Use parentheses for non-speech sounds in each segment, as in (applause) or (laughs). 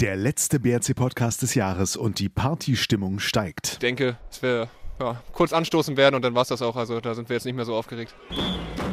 Der letzte BRC-Podcast des Jahres und die Partystimmung steigt. Ich denke, es wäre ja, kurz anstoßen werden und dann war es das auch. Also da sind wir jetzt nicht mehr so aufgeregt.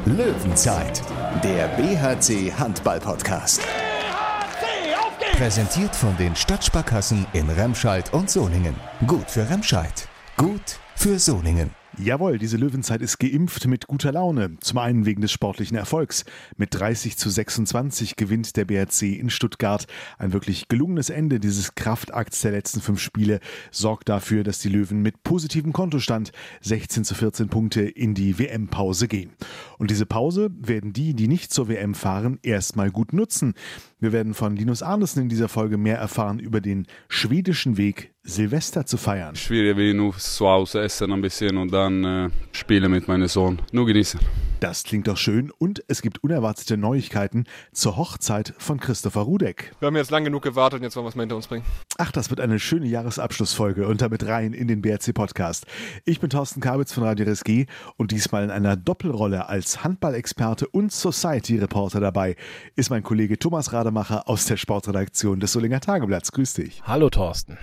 Löwenzeit, der BHC Handball-Podcast. BHC, Präsentiert von den Stadtsparkassen in Remscheid und Solingen. Gut für Remscheid, gut für Solingen. Jawohl, diese Löwenzeit ist geimpft mit guter Laune. Zum einen wegen des sportlichen Erfolgs. Mit 30 zu 26 gewinnt der BRC in Stuttgart. Ein wirklich gelungenes Ende dieses Kraftakts der letzten fünf Spiele sorgt dafür, dass die Löwen mit positivem Kontostand 16 zu 14 Punkte in die WM-Pause gehen. Und diese Pause werden die, die nicht zur WM fahren, erstmal gut nutzen. Wir werden von Linus Arnesen in dieser Folge mehr erfahren über den schwedischen Weg Silvester zu feiern. Schwierig wie nur zu Hause essen ein bisschen und dann äh, spielen mit meinem Sohn. Nur genießen. Das klingt doch schön und es gibt unerwartete Neuigkeiten zur Hochzeit von Christopher Rudek. Wir haben jetzt lang genug gewartet und jetzt wollen wir es mal hinter uns bringen. Ach, das wird eine schöne Jahresabschlussfolge und damit rein in den BRC Podcast. Ich bin Thorsten Kabitz von Radio RSG und diesmal in einer Doppelrolle als Handballexperte und Society-Reporter dabei ist mein Kollege Thomas Rademacher aus der Sportredaktion des Solinger Tageblatts. Grüß dich. Hallo Thorsten.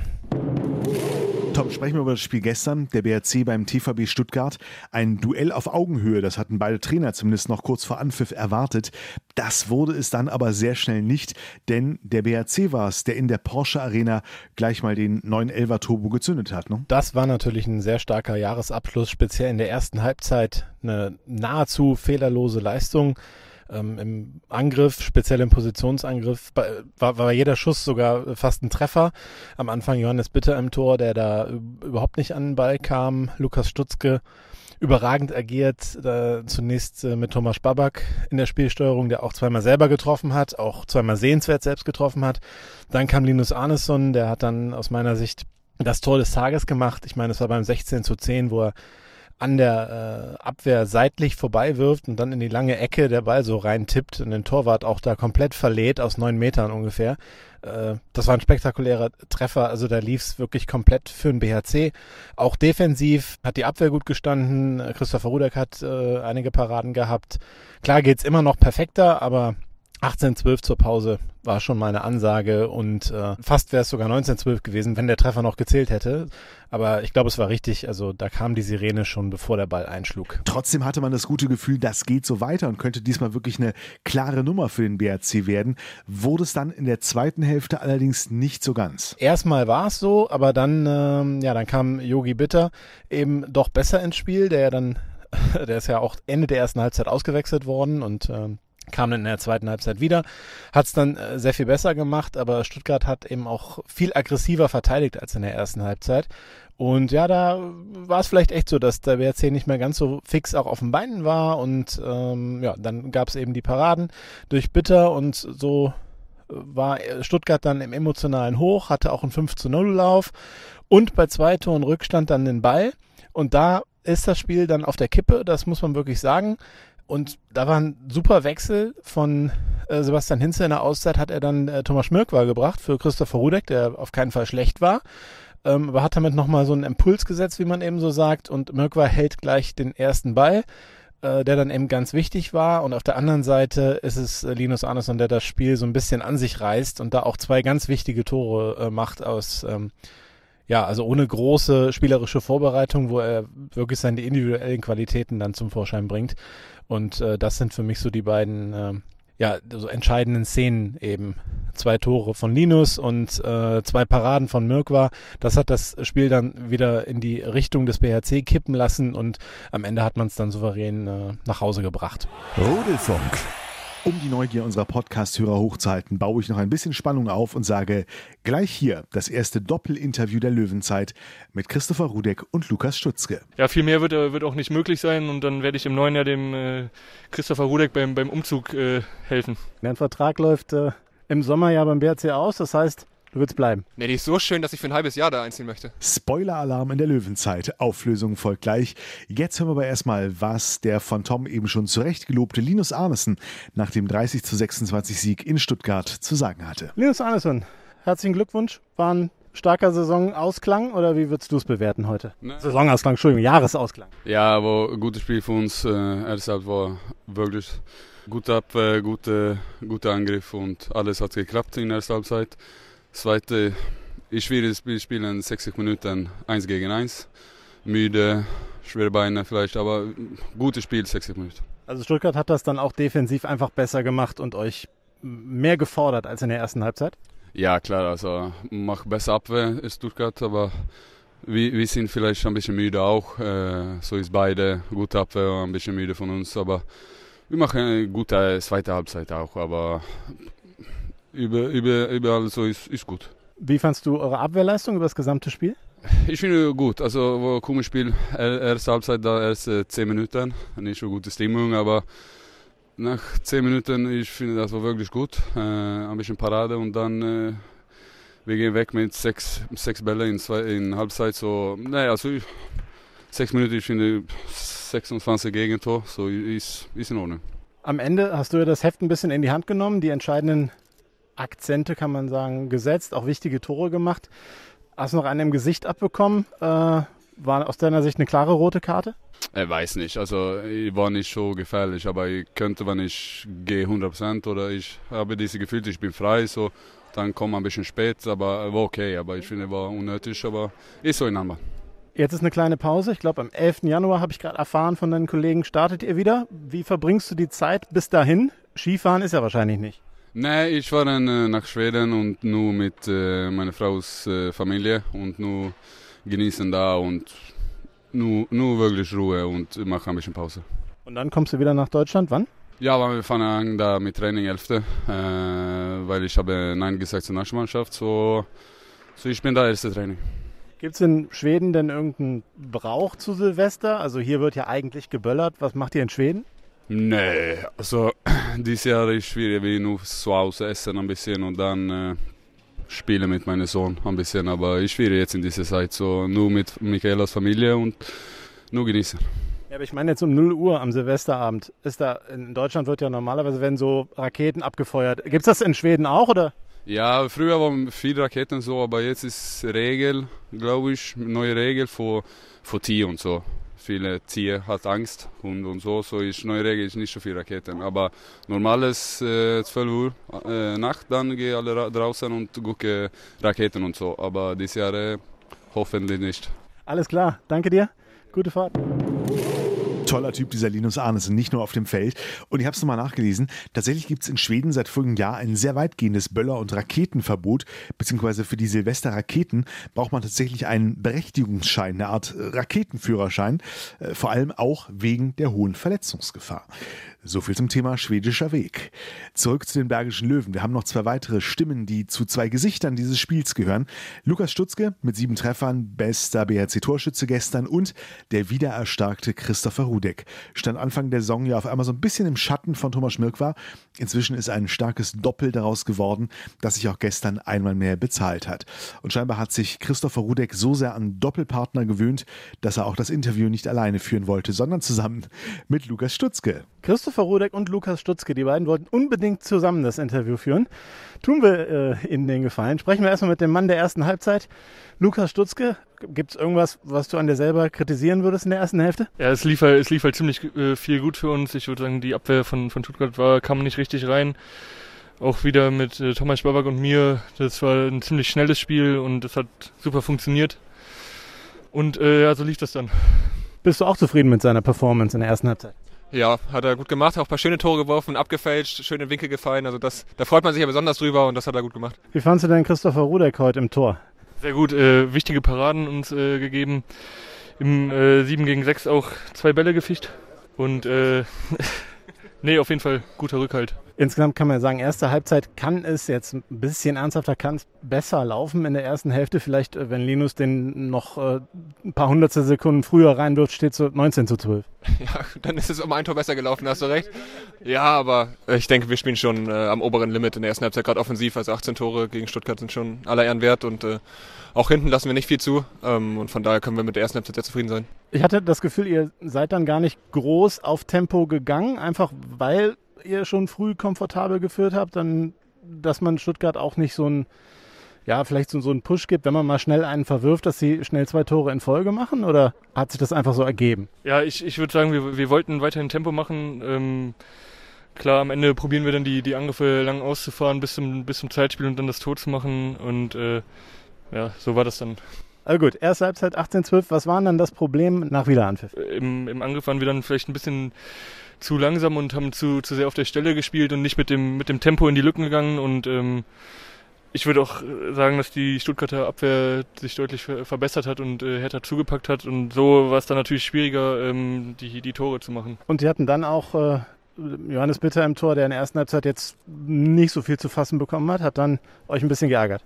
Tom, sprechen wir über das Spiel gestern, der BRC beim TVB Stuttgart. Ein Duell auf Augenhöhe, das hatten beide Trainer zumindest noch kurz vor Anpfiff erwartet. Das wurde es dann aber sehr schnell nicht, denn der BRC war es, der in der Porsche Arena gleich mal den 911er Turbo gezündet hat. Ne? Das war natürlich ein sehr starker Jahresabschluss, speziell in der ersten Halbzeit eine nahezu fehlerlose Leistung ähm, im Angriff, speziell im Positionsangriff, war, war jeder Schuss sogar fast ein Treffer. Am Anfang Johannes Bitter im Tor, der da überhaupt nicht an den Ball kam. Lukas Stutzke überragend agiert, da zunächst äh, mit Thomas Babak in der Spielsteuerung, der auch zweimal selber getroffen hat, auch zweimal sehenswert selbst getroffen hat. Dann kam Linus Arneson, der hat dann aus meiner Sicht das Tor des Tages gemacht. Ich meine, es war beim 16 zu 10, wo er an der äh, Abwehr seitlich vorbei wirft und dann in die lange Ecke der Ball so rein tippt und den Torwart auch da komplett verlädt aus neun Metern ungefähr. Äh, das war ein spektakulärer Treffer, also da lief es wirklich komplett für den BHC. Auch defensiv hat die Abwehr gut gestanden. Christopher Rudek hat äh, einige Paraden gehabt. Klar geht's immer noch perfekter, aber 18-12 zur Pause war schon meine Ansage und äh, fast wäre es sogar 19-12 gewesen, wenn der Treffer noch gezählt hätte. Aber ich glaube, es war richtig. Also da kam die Sirene schon, bevor der Ball einschlug. Trotzdem hatte man das gute Gefühl, das geht so weiter und könnte diesmal wirklich eine klare Nummer für den BRC werden. Wurde es dann in der zweiten Hälfte allerdings nicht so ganz. Erstmal war es so, aber dann, ähm, ja, dann kam Yogi Bitter eben doch besser ins Spiel, der ja dann (laughs) der ist ja auch Ende der ersten Halbzeit ausgewechselt worden und ähm, kam dann in der zweiten Halbzeit wieder, hat es dann äh, sehr viel besser gemacht, aber Stuttgart hat eben auch viel aggressiver verteidigt als in der ersten Halbzeit. Und ja, da war es vielleicht echt so, dass der BRC nicht mehr ganz so fix auch auf den Beinen war und ähm, ja, dann gab es eben die Paraden durch Bitter und so war Stuttgart dann im emotionalen Hoch, hatte auch einen 5 zu 0 Lauf und bei zwei Toren Rückstand dann den Ball und da ist das Spiel dann auf der Kippe, das muss man wirklich sagen. Und da war ein super Wechsel von äh, Sebastian Hinze in der Auszeit, hat er dann äh, Thomas Schmirkwar gebracht für Christopher Rudek, der auf keinen Fall schlecht war. Ähm, aber hat damit nochmal so einen Impuls gesetzt, wie man eben so sagt. Und Mirkwar hält gleich den ersten Ball, äh, der dann eben ganz wichtig war. Und auf der anderen Seite ist es äh, Linus Arneson, der das Spiel so ein bisschen an sich reißt und da auch zwei ganz wichtige Tore äh, macht aus ähm, ja, also ohne große spielerische Vorbereitung, wo er wirklich seine individuellen Qualitäten dann zum Vorschein bringt. Und äh, das sind für mich so die beiden äh, ja, so entscheidenden Szenen eben. Zwei Tore von Linus und äh, zwei Paraden von Mirkwa. Das hat das Spiel dann wieder in die Richtung des BHC kippen lassen und am Ende hat man es dann souverän äh, nach Hause gebracht. Rudelfunk. Um die Neugier unserer Podcast-Hörer hochzuhalten, baue ich noch ein bisschen Spannung auf und sage gleich hier das erste Doppelinterview der Löwenzeit mit Christopher Rudek und Lukas Stutzke. Ja, viel mehr wird, äh, wird auch nicht möglich sein und dann werde ich im neuen Jahr dem äh, Christopher Rudek beim, beim Umzug äh, helfen. Mein Vertrag läuft äh, im Sommer ja beim BRC aus, das heißt, Du willst bleiben. Nee, die ist so schön, dass ich für ein halbes Jahr da einziehen möchte. Spoiler-Alarm in der Löwenzeit. Auflösung folgt gleich. Jetzt hören wir aber erstmal, was der von Tom eben schon zurecht gelobte Linus Arnesen nach dem 30 zu 26 Sieg in Stuttgart zu sagen hatte. Linus Arnesen, herzlichen Glückwunsch. War ein starker Saisonausklang oder wie würdest du es bewerten heute? Nee. Saisonausklang, Entschuldigung, Jahresausklang. Ja, aber ein gutes Spiel für uns. Äh, war wirklich gut ab, äh, gute, guter Angriff und alles hat geklappt in der ersten Halbzeit. Zweite, ich will das Spiel spielen 60 Minuten 1 gegen 1. Müde, schwere Beine vielleicht, aber gutes Spiel 60 Minuten. Also Stuttgart hat das dann auch defensiv einfach besser gemacht und euch mehr gefordert als in der ersten Halbzeit? Ja, klar, also macht besser Abwehr ist Stuttgart, aber wir, wir sind vielleicht ein bisschen müde auch. Äh, so ist beide gut Abwehr, ein bisschen müde von uns, aber wir machen eine gute zweite Halbzeit auch, aber über, über, überall so ist, ist gut. Wie fandst du eure Abwehrleistung über das gesamte Spiel? Ich finde gut. Also, wo komisches Spiel, erste Halbzeit, da erste 10 Minuten, nicht so gute Stimmung, aber nach 10 Minuten, ich finde das war wirklich gut. Äh, ein bisschen Parade und dann, äh, wir gehen weg mit sechs, sechs Bälle in, zwei, in Halbzeit. So, naja, also ich, sechs Minuten, ich finde 26 Gegentor, so ist, ist in Ordnung. Am Ende hast du ja das Heft ein bisschen in die Hand genommen, die entscheidenden Akzente, kann man sagen, gesetzt, auch wichtige Tore gemacht. Hast du noch einen im Gesicht abbekommen? Äh, war aus deiner Sicht eine klare rote Karte? Ich weiß nicht. Also ich war nicht so gefährlich, aber ich könnte, wenn ich gehe 100% oder ich habe diese Gefühl, ich bin frei, so dann kommt ein bisschen spät, aber war okay. Aber ich finde, war unnötig, aber ist so in Handball. Jetzt ist eine kleine Pause. Ich glaube, am 11. Januar habe ich gerade erfahren von deinen Kollegen, startet ihr wieder. Wie verbringst du die Zeit bis dahin? Skifahren ist ja wahrscheinlich nicht. Nee, ich war dann äh, nach Schweden und nur mit äh, meiner Frau's äh, Familie und nur genießen da und nur, nur wirklich Ruhe und machen ein bisschen Pause. Und dann kommst du wieder nach Deutschland, wann? Ja, wir fangen an da mit Training 11. Äh, weil ich habe Nein gesagt zur Nationalmannschaft, so, so ich bin da erste Training. Gibt es in Schweden denn irgendeinen Brauch zu Silvester? Also hier wird ja eigentlich geböllert. Was macht ihr in Schweden? Nee, also dieses Jahr ist schwierig, wie nur zu Hause essen ein bisschen und dann äh, spielen mit meinem Sohn ein bisschen. Aber ich will jetzt in dieser Zeit so nur mit Michaelas Familie und nur genießen. Ja, aber ich meine jetzt um 0 Uhr am Silvesterabend. Ist da, in Deutschland wird ja normalerweise werden so Raketen abgefeuert. Gibt es das in Schweden auch oder? Ja, früher waren viele Raketen so, aber jetzt ist Regel, glaube ich, neue Regel für, für Tier und so viele Tiere hat Angst, Hund und so, so ist neue Regel ist nicht so viel Raketen. Aber normales äh, 12 Uhr äh, Nacht, dann gehen alle draußen und gucken Raketen und so. Aber dieses Jahr äh, hoffentlich nicht. Alles klar, danke dir. Gute Fahrt toller Typ, dieser Linus Arnesen, nicht nur auf dem Feld. Und ich habe es nochmal nachgelesen. Tatsächlich gibt es in Schweden seit folgendem Jahr ein sehr weitgehendes Böller- und Raketenverbot, beziehungsweise für die Silvesterraketen braucht man tatsächlich einen Berechtigungsschein, eine Art Raketenführerschein, äh, vor allem auch wegen der hohen Verletzungsgefahr. So viel zum Thema schwedischer Weg. Zurück zu den Bergischen Löwen. Wir haben noch zwei weitere Stimmen, die zu zwei Gesichtern dieses Spiels gehören. Lukas Stutzke mit sieben Treffern, bester BHC-Torschütze gestern und der wiedererstarkte Christopher Rudek. Stand Anfang der Saison ja auf einmal so ein bisschen im Schatten von Thomas Schmirk war. Inzwischen ist ein starkes Doppel daraus geworden, das sich auch gestern einmal mehr bezahlt hat. Und scheinbar hat sich Christopher Rudek so sehr an Doppelpartner gewöhnt, dass er auch das Interview nicht alleine führen wollte, sondern zusammen mit Lukas Stutzke. Christopher Rudek und Lukas Stutzke, die beiden wollten unbedingt zusammen das Interview führen. Tun wir äh, Ihnen den Gefallen. Sprechen wir erstmal mit dem Mann der ersten Halbzeit. Lukas Stutzke, gibt es irgendwas, was du an dir selber kritisieren würdest in der ersten Hälfte? Ja, es lief halt, es lief halt ziemlich äh, viel gut für uns. Ich würde sagen, die Abwehr von, von Stuttgart war, kam nicht richtig rein. Auch wieder mit äh, Thomas Babak und mir. Das war ein ziemlich schnelles Spiel und das hat super funktioniert. Und äh, ja, so lief das dann. Bist du auch zufrieden mit seiner Performance in der ersten Halbzeit? Ja, hat er gut gemacht, auch ein paar schöne Tore geworfen, abgefälscht, schöne Winkel gefallen. Also das, da freut man sich ja besonders drüber und das hat er gut gemacht. Wie fandest du denn Christopher Rudek heute im Tor? Sehr gut, äh, wichtige Paraden uns äh, gegeben. Im äh, 7 gegen 6 auch zwei Bälle gefischt. Und äh, (laughs) nee, auf jeden Fall guter Rückhalt. Insgesamt kann man sagen, erste Halbzeit kann es jetzt ein bisschen ernsthafter, kann es besser laufen in der ersten Hälfte. Vielleicht, äh, wenn Linus den noch äh, ein paar hundertstel Sekunden früher reinwirft, steht es so 19 zu 12. (laughs) Ja, dann ist es um ein Tor besser gelaufen, hast du recht. Ja, aber ich denke, wir spielen schon äh, am oberen Limit in der ersten Halbzeit, gerade offensiv. Also 18 Tore gegen Stuttgart sind schon aller Ehren wert und äh, auch hinten lassen wir nicht viel zu. Ähm, und von daher können wir mit der ersten Halbzeit sehr zufrieden sein. Ich hatte das Gefühl, ihr seid dann gar nicht groß auf Tempo gegangen, einfach weil ihr schon früh komfortabel geführt habt, dann, dass man Stuttgart auch nicht so ein, ja, vielleicht so, so einen Push gibt, wenn man mal schnell einen verwirft, dass sie schnell zwei Tore in Folge machen? Oder hat sich das einfach so ergeben? Ja, ich, ich würde sagen, wir, wir wollten weiterhin Tempo machen. Ähm, Klar, am Ende probieren wir dann die, die Angriffe lang auszufahren bis zum, bis zum Zeitspiel und dann das Tor zu machen. Und äh, ja, so war das dann. Also gut, erste Halbzeit 18-12. Was war dann das Problem nach Wiederanpfiff? Im, Im Angriff waren wir dann vielleicht ein bisschen zu langsam und haben zu, zu sehr auf der Stelle gespielt und nicht mit dem, mit dem Tempo in die Lücken gegangen. Und ähm, ich würde auch sagen, dass die Stuttgarter Abwehr sich deutlich verbessert hat und äh, härter zugepackt hat. Und so war es dann natürlich schwieriger, ähm, die, die Tore zu machen. Und sie hatten dann auch äh, Johannes Bitter im Tor, der in der ersten Halbzeit jetzt nicht so viel zu fassen bekommen hat, hat dann euch ein bisschen geärgert.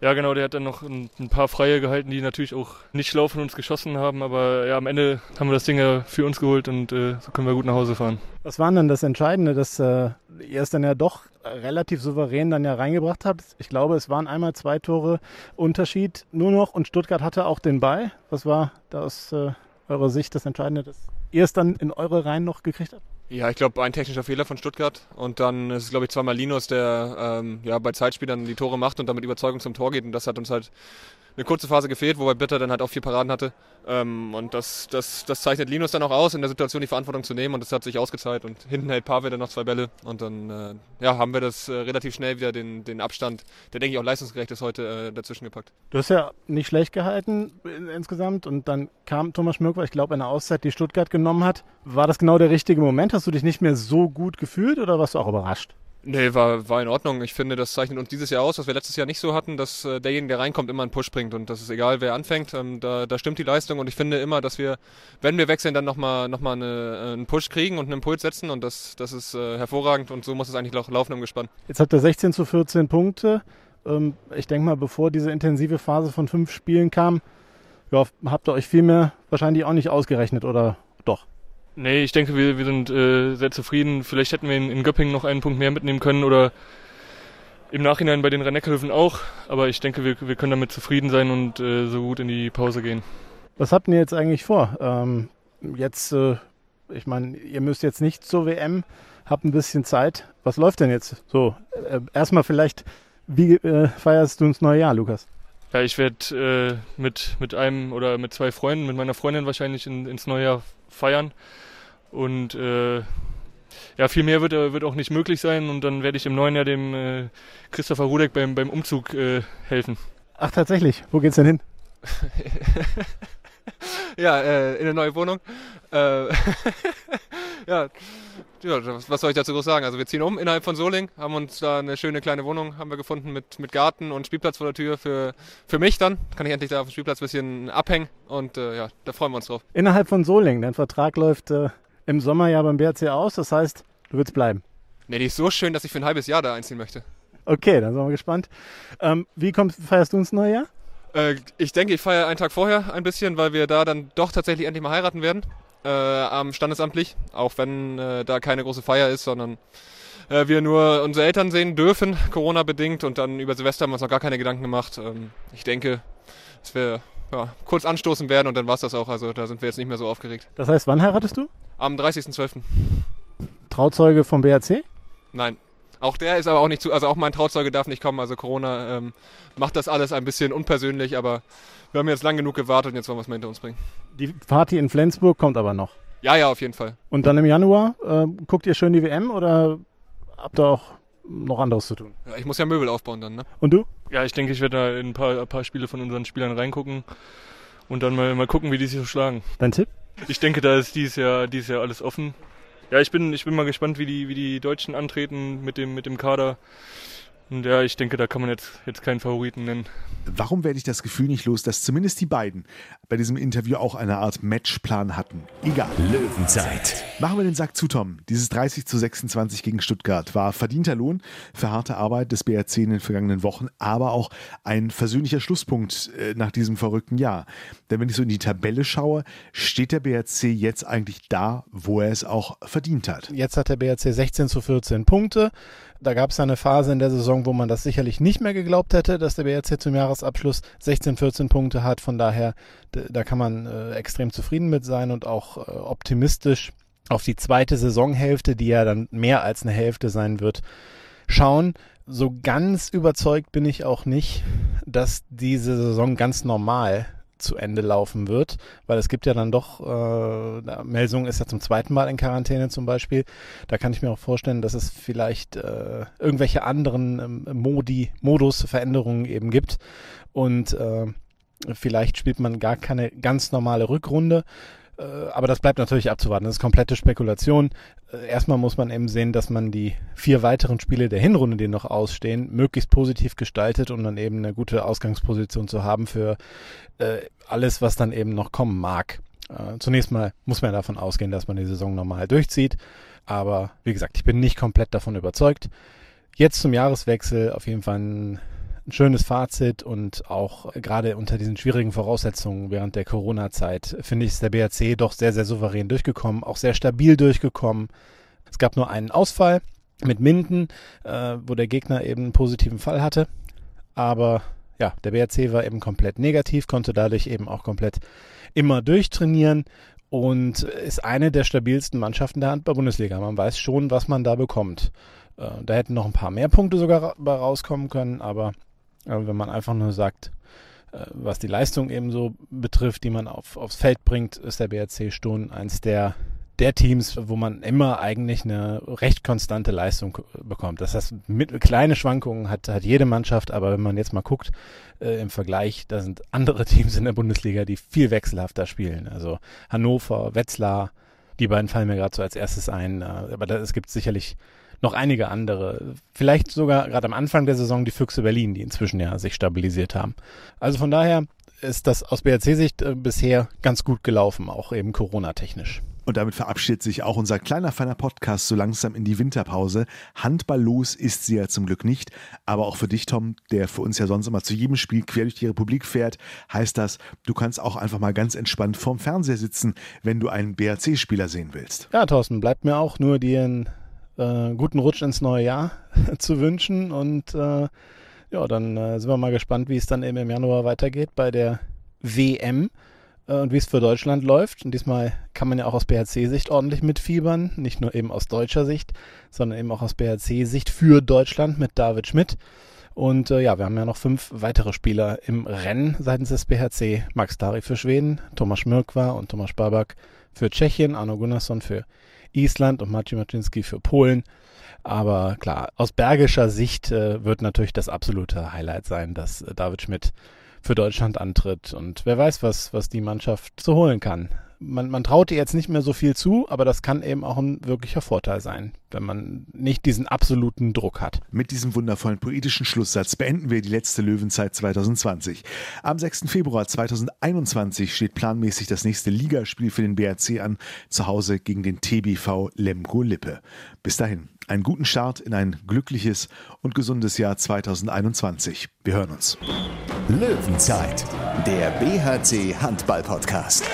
Ja, genau, der hat dann noch ein, ein, paar Freie gehalten, die natürlich auch nicht schlau von uns geschossen haben, aber ja, am Ende haben wir das Ding ja für uns geholt und äh, so können wir gut nach Hause fahren. Was war denn das Entscheidende, dass äh, ihr es dann ja doch relativ souverän dann ja reingebracht habt? Ich glaube, es waren einmal zwei Tore Unterschied nur noch und Stuttgart hatte auch den Ball. Was war da aus äh, eurer Sicht das Entscheidende, dass ihr es dann in eure Reihen noch gekriegt habt? Ja, ich glaube, ein technischer Fehler von Stuttgart. Und dann ist es, glaube ich, zweimal Linus, der ähm, ja, bei Zeitspielern die Tore macht und damit Überzeugung zum Tor geht. Und das hat uns halt eine kurze Phase gefehlt, wobei Bitter dann halt auch vier Paraden hatte. Ähm, und das, das, das zeichnet Linus dann auch aus, in der Situation die Verantwortung zu nehmen. Und das hat sich ausgezahlt. Und hinten hält Pavel dann noch zwei Bälle. Und dann äh, ja, haben wir das äh, relativ schnell wieder den, den Abstand, der denke ich auch leistungsgerecht ist, heute äh, dazwischen gepackt. Du hast ja nicht schlecht gehalten insgesamt. Und dann kam Thomas Schmirk, ich glaube, eine Auszeit, die Stuttgart genommen hat. War das genau der richtige Moment? Hast du dich nicht mehr so gut gefühlt oder warst du auch überrascht? Nee, war, war in Ordnung. Ich finde, das zeichnet uns dieses Jahr aus, was wir letztes Jahr nicht so hatten, dass äh, derjenige, der reinkommt, immer einen Push bringt. Und das ist egal, wer anfängt. Ähm, da, da stimmt die Leistung. Und ich finde immer, dass wir, wenn wir wechseln, dann nochmal noch mal eine, äh, einen Push kriegen und einen Impuls setzen. Und das, das ist äh, hervorragend. Und so muss es eigentlich auch laufen im Gespann. Jetzt habt ihr 16 zu 14 Punkte. Ähm, ich denke mal, bevor diese intensive Phase von fünf Spielen kam, ja, habt ihr euch viel mehr wahrscheinlich auch nicht ausgerechnet, oder doch? Nee, ich denke, wir, wir sind äh, sehr zufrieden. Vielleicht hätten wir in, in Göppingen noch einen Punkt mehr mitnehmen können oder im Nachhinein bei den rhein auch. Aber ich denke, wir, wir können damit zufrieden sein und äh, so gut in die Pause gehen. Was habt ihr jetzt eigentlich vor? Ähm, jetzt, äh, ich meine, ihr müsst jetzt nicht zur WM, habt ein bisschen Zeit. Was läuft denn jetzt so? Äh, erstmal vielleicht, wie äh, feierst du ins neue Jahr, Lukas? Ja, ich werde äh, mit, mit einem oder mit zwei Freunden, mit meiner Freundin wahrscheinlich in, ins neue Jahr feiern. Und äh, ja, viel mehr wird, äh, wird auch nicht möglich sein und dann werde ich im neuen Jahr dem äh, Christopher Rudek beim, beim Umzug äh, helfen. Ach, tatsächlich? Wo geht's denn hin? (laughs) ja, äh, in eine neue Wohnung. Äh, (laughs) ja, ja, was soll ich dazu groß sagen? Also wir ziehen um innerhalb von Soling, haben uns da eine schöne kleine Wohnung haben wir gefunden mit, mit Garten und Spielplatz vor der Tür für, für mich dann. Kann ich endlich da auf dem Spielplatz ein bisschen abhängen und äh, ja, da freuen wir uns drauf. Innerhalb von Soling, dein Vertrag läuft äh, im Sommer ja beim BRC aus. Das heißt, du willst bleiben. Nee, die ist so schön, dass ich für ein halbes Jahr da einziehen möchte. Okay, dann sind wir gespannt. Ähm, wie kommst, feierst du ins neue Jahr? Äh, ich denke, ich feiere einen Tag vorher ein bisschen, weil wir da dann doch tatsächlich endlich mal heiraten werden. Äh, am Standesamtlich, auch wenn äh, da keine große Feier ist, sondern äh, wir nur unsere Eltern sehen dürfen, Corona-bedingt. Und dann über Silvester haben wir uns noch gar keine Gedanken gemacht. Ähm, ich denke, es wäre ja, kurz anstoßen werden und dann war es das auch. Also da sind wir jetzt nicht mehr so aufgeregt. Das heißt, wann heiratest du? Am 30.12. Trauzeuge vom BRC? Nein. Auch der ist aber auch nicht zu, also auch mein Trauzeuge darf nicht kommen. Also Corona ähm, macht das alles ein bisschen unpersönlich, aber wir haben jetzt lang genug gewartet und jetzt wollen wir es mal hinter uns bringen. Die Party in Flensburg kommt aber noch. Ja, ja, auf jeden Fall. Und dann im Januar, äh, guckt ihr schön die WM oder habt ihr auch noch anderes zu tun? Ja, ich muss ja Möbel aufbauen dann, ne? Und du? Ja, ich denke, ich werde da in ein paar, ein paar Spiele von unseren Spielern reingucken und dann mal, mal gucken, wie die sich so schlagen. Dein Tipp? Ich denke, da ist dieses Jahr, dieses Jahr alles offen. Ja, ich bin, ich bin mal gespannt, wie die, wie die Deutschen antreten mit dem, mit dem Kader. Ja, ich denke, da kann man jetzt, jetzt keinen Favoriten nennen. Warum werde ich das Gefühl nicht los, dass zumindest die beiden bei diesem Interview auch eine Art Matchplan hatten? Egal. Löwenzeit. Machen wir den Sack zu, Tom. Dieses 30 zu 26 gegen Stuttgart war verdienter Lohn für harte Arbeit des BRC in den vergangenen Wochen, aber auch ein versöhnlicher Schlusspunkt äh, nach diesem verrückten Jahr. Denn wenn ich so in die Tabelle schaue, steht der BRC jetzt eigentlich da, wo er es auch verdient hat. Jetzt hat der BRC 16 zu 14 Punkte. Da gab es eine Phase in der Saison, wo man das sicherlich nicht mehr geglaubt hätte, dass der BRC zum Jahresabschluss 16, 14 Punkte hat. Von daher, da kann man äh, extrem zufrieden mit sein und auch äh, optimistisch auf die zweite Saisonhälfte, die ja dann mehr als eine Hälfte sein wird, schauen. So ganz überzeugt bin ich auch nicht, dass diese Saison ganz normal zu Ende laufen wird, weil es gibt ja dann doch, äh, Melsung ist ja zum zweiten Mal in Quarantäne zum Beispiel. Da kann ich mir auch vorstellen, dass es vielleicht äh, irgendwelche anderen ähm, Modi, Modus, Veränderungen eben gibt und äh, vielleicht spielt man gar keine ganz normale Rückrunde. Äh, aber das bleibt natürlich abzuwarten. Das ist komplette Spekulation. Äh, erstmal muss man eben sehen, dass man die vier weiteren Spiele der Hinrunde, die noch ausstehen, möglichst positiv gestaltet, um dann eben eine gute Ausgangsposition zu haben für äh, alles, was dann eben noch kommen mag. Äh, zunächst mal muss man davon ausgehen, dass man die Saison normal durchzieht. Aber wie gesagt, ich bin nicht komplett davon überzeugt. Jetzt zum Jahreswechsel auf jeden Fall ein ein schönes Fazit und auch gerade unter diesen schwierigen Voraussetzungen während der Corona-Zeit finde ich, ist der BRC doch sehr, sehr souverän durchgekommen, auch sehr stabil durchgekommen. Es gab nur einen Ausfall mit Minden, äh, wo der Gegner eben einen positiven Fall hatte. Aber ja, der BRC war eben komplett negativ, konnte dadurch eben auch komplett immer durchtrainieren und ist eine der stabilsten Mannschaften der Handball-Bundesliga. Man weiß schon, was man da bekommt. Äh, da hätten noch ein paar mehr Punkte sogar rauskommen können, aber wenn man einfach nur sagt, äh, was die Leistung eben so betrifft, die man auf, aufs Feld bringt, ist der BRC Sturm eins der, der Teams, wo man immer eigentlich eine recht konstante Leistung bekommt. Das heißt, mit, kleine Schwankungen hat, hat jede Mannschaft, aber wenn man jetzt mal guckt äh, im Vergleich, da sind andere (laughs) Teams in der Bundesliga, die viel wechselhafter spielen. Also Hannover, Wetzlar, die beiden fallen mir gerade so als erstes ein. Äh, aber es gibt sicherlich noch einige andere. Vielleicht sogar gerade am Anfang der Saison die Füchse Berlin, die inzwischen ja sich stabilisiert haben. Also von daher ist das aus BRC-Sicht äh, bisher ganz gut gelaufen, auch eben Corona-technisch. Und damit verabschiedet sich auch unser kleiner, feiner Podcast so langsam in die Winterpause. Handballlos ist sie ja zum Glück nicht. Aber auch für dich, Tom, der für uns ja sonst immer zu jedem Spiel quer durch die Republik fährt, heißt das, du kannst auch einfach mal ganz entspannt vorm Fernseher sitzen, wenn du einen BRC-Spieler sehen willst. Ja, Thorsten, bleibt mir auch nur dir ein äh, guten Rutsch ins neue Jahr (laughs) zu wünschen. Und äh, ja, dann äh, sind wir mal gespannt, wie es dann eben im Januar weitergeht bei der WM äh, und wie es für Deutschland läuft. Und diesmal kann man ja auch aus BHC-Sicht ordentlich mitfiebern, nicht nur eben aus deutscher Sicht, sondern eben auch aus BHC-Sicht für Deutschland mit David Schmidt. Und äh, ja, wir haben ja noch fünf weitere Spieler im Rennen seitens des BHC. Max Dari für Schweden, Thomas Schmirkwa und Thomas Babak für Tschechien, Arno Gunnarsson für Island und Maciej Maczynski für Polen. Aber klar, aus bergischer Sicht äh, wird natürlich das absolute Highlight sein, dass äh, David Schmidt für Deutschland antritt. Und wer weiß, was, was die Mannschaft zu holen kann man, man traut ihr jetzt nicht mehr so viel zu, aber das kann eben auch ein wirklicher Vorteil sein, wenn man nicht diesen absoluten Druck hat. Mit diesem wundervollen poetischen Schlusssatz beenden wir die letzte Löwenzeit 2020. Am 6. Februar 2021 steht planmäßig das nächste Ligaspiel für den BRC an, zu Hause gegen den TBV Lemgo Lippe. Bis dahin, einen guten Start in ein glückliches und gesundes Jahr 2021. Wir hören uns. Löwenzeit, der BHC Handball Podcast.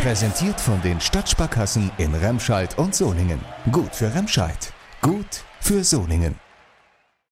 Präsentiert von den Stadtsparkassen in Remscheid und Soningen. Gut für Remscheid. Gut für Soningen.